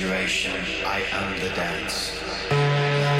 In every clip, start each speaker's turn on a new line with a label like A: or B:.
A: no. I am the dance.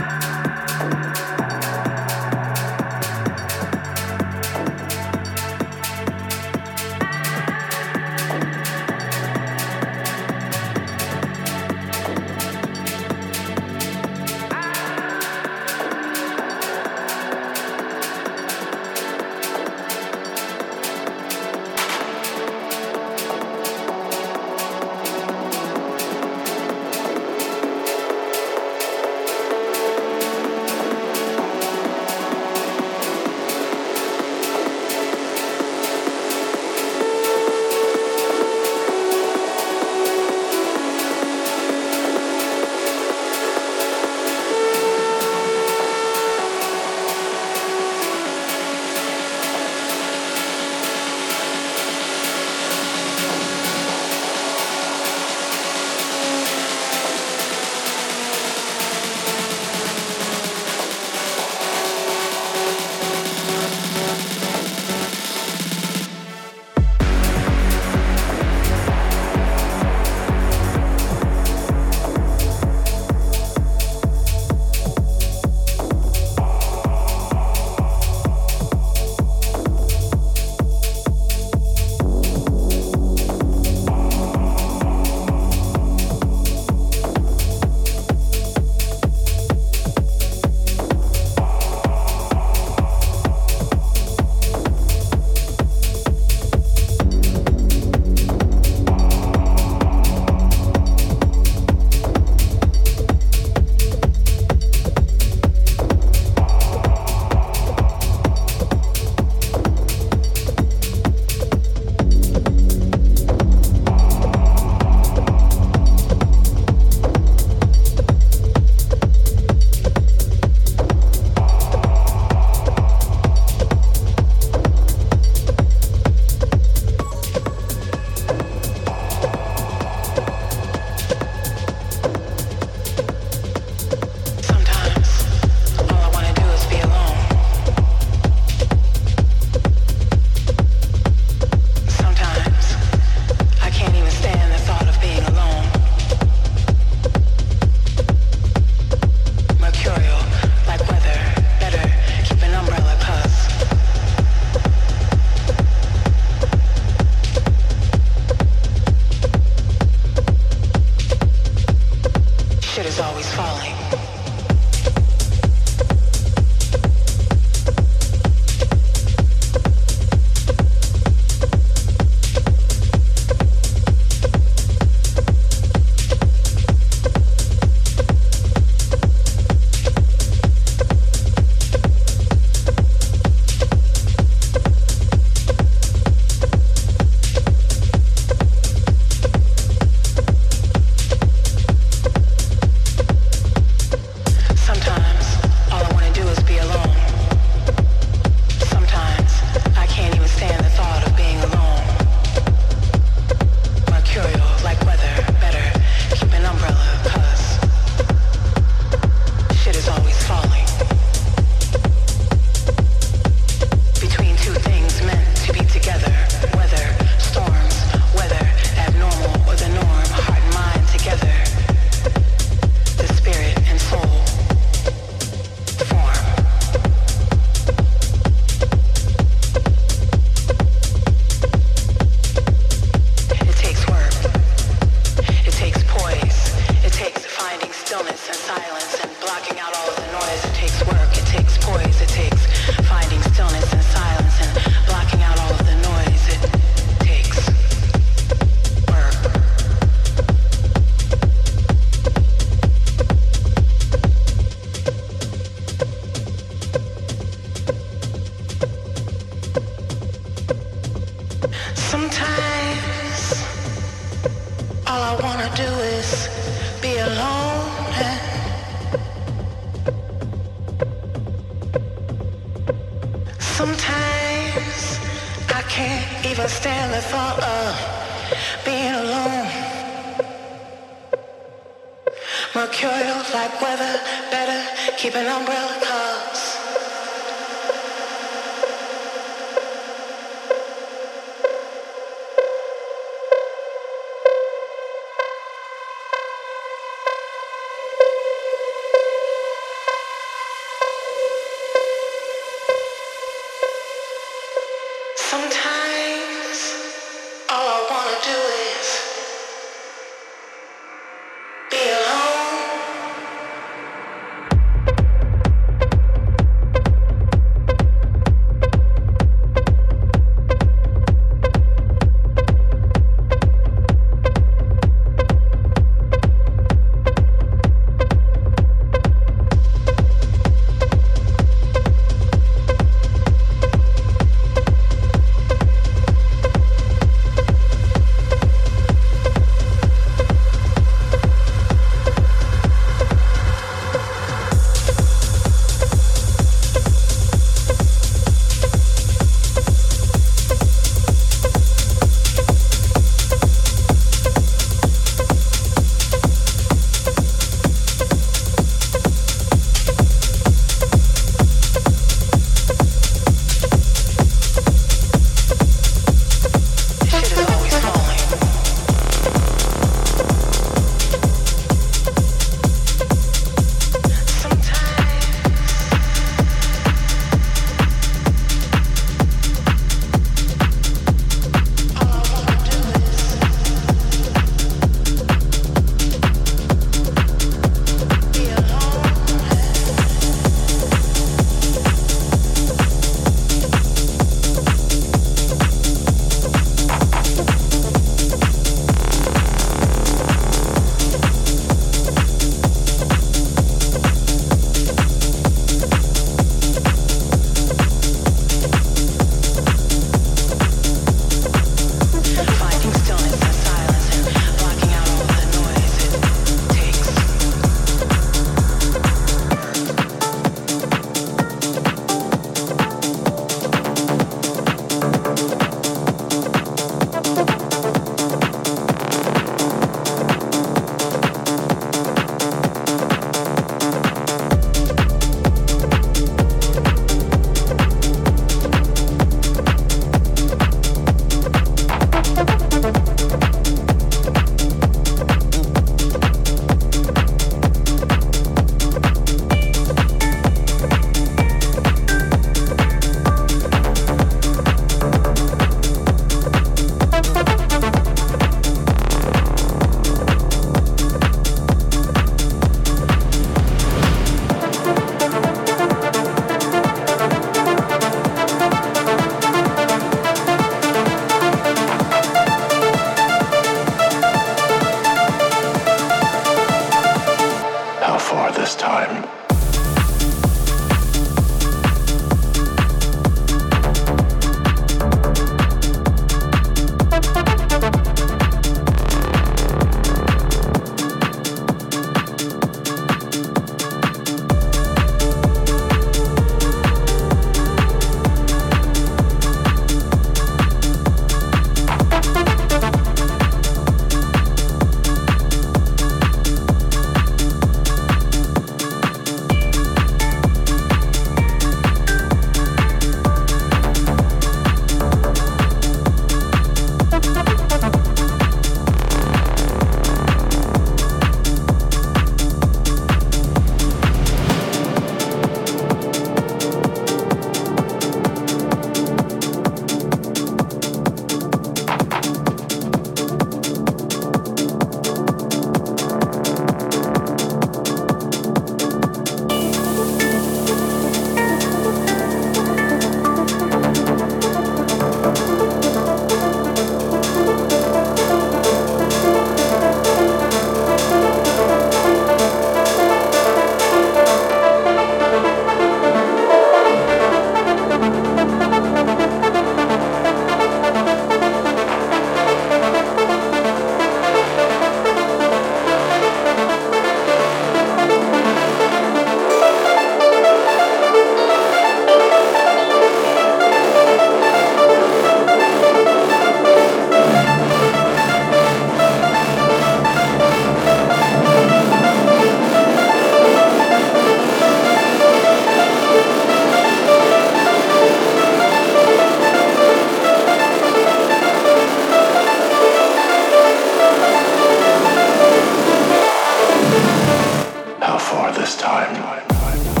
A: time.